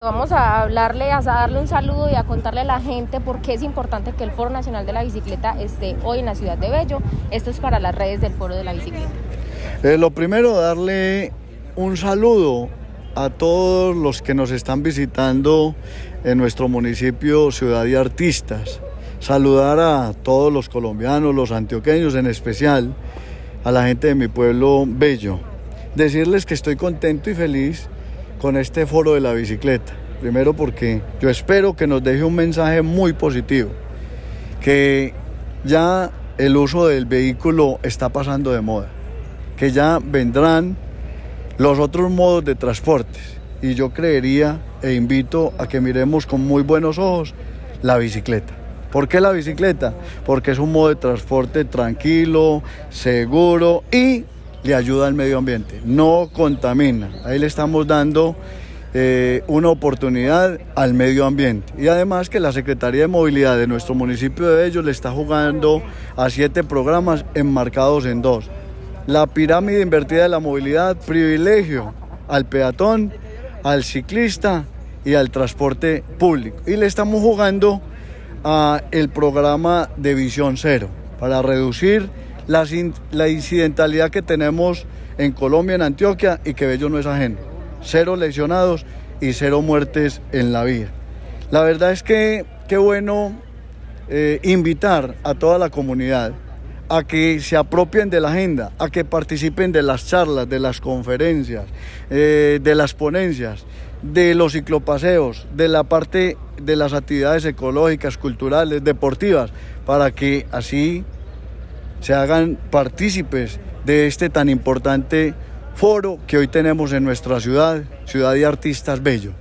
Vamos a hablarle, a darle un saludo y a contarle a la gente por qué es importante que el Foro Nacional de la Bicicleta esté hoy en la ciudad de Bello. Esto es para las redes del Foro de la Bicicleta. Eh, lo primero, darle un saludo a todos los que nos están visitando en nuestro municipio Ciudad de Artistas. Saludar a todos los colombianos, los antioqueños en especial, a la gente de mi pueblo Bello. Decirles que estoy contento y feliz con este foro de la bicicleta. Primero porque yo espero que nos deje un mensaje muy positivo, que ya el uso del vehículo está pasando de moda, que ya vendrán los otros modos de transporte. Y yo creería e invito a que miremos con muy buenos ojos la bicicleta. ¿Por qué la bicicleta? Porque es un modo de transporte tranquilo, seguro y le ayuda al medio ambiente, no contamina. Ahí le estamos dando eh, una oportunidad al medio ambiente. Y además que la Secretaría de Movilidad de nuestro municipio de Bello le está jugando a siete programas enmarcados en dos. La pirámide invertida de la movilidad, privilegio al peatón, al ciclista y al transporte público. Y le estamos jugando a el programa de visión cero para reducir la, incidentalidad que tenemos en Colombia, en Antioquia, y que Bello no es ajeno. Cero lesionados y cero muertes en la vía. La verdad es que qué bueno eh, invitar a toda la comunidad a que se apropien de la agenda, a que participen de las charlas, de las conferencias, eh, de las ponencias, de los ciclopaseos, de la parte de las actividades ecológicas, culturales, deportivas, para que así se hagan partícipes de este tan importante foro que hoy tenemos en nuestra ciudad, Ciudad de Artistas Bello.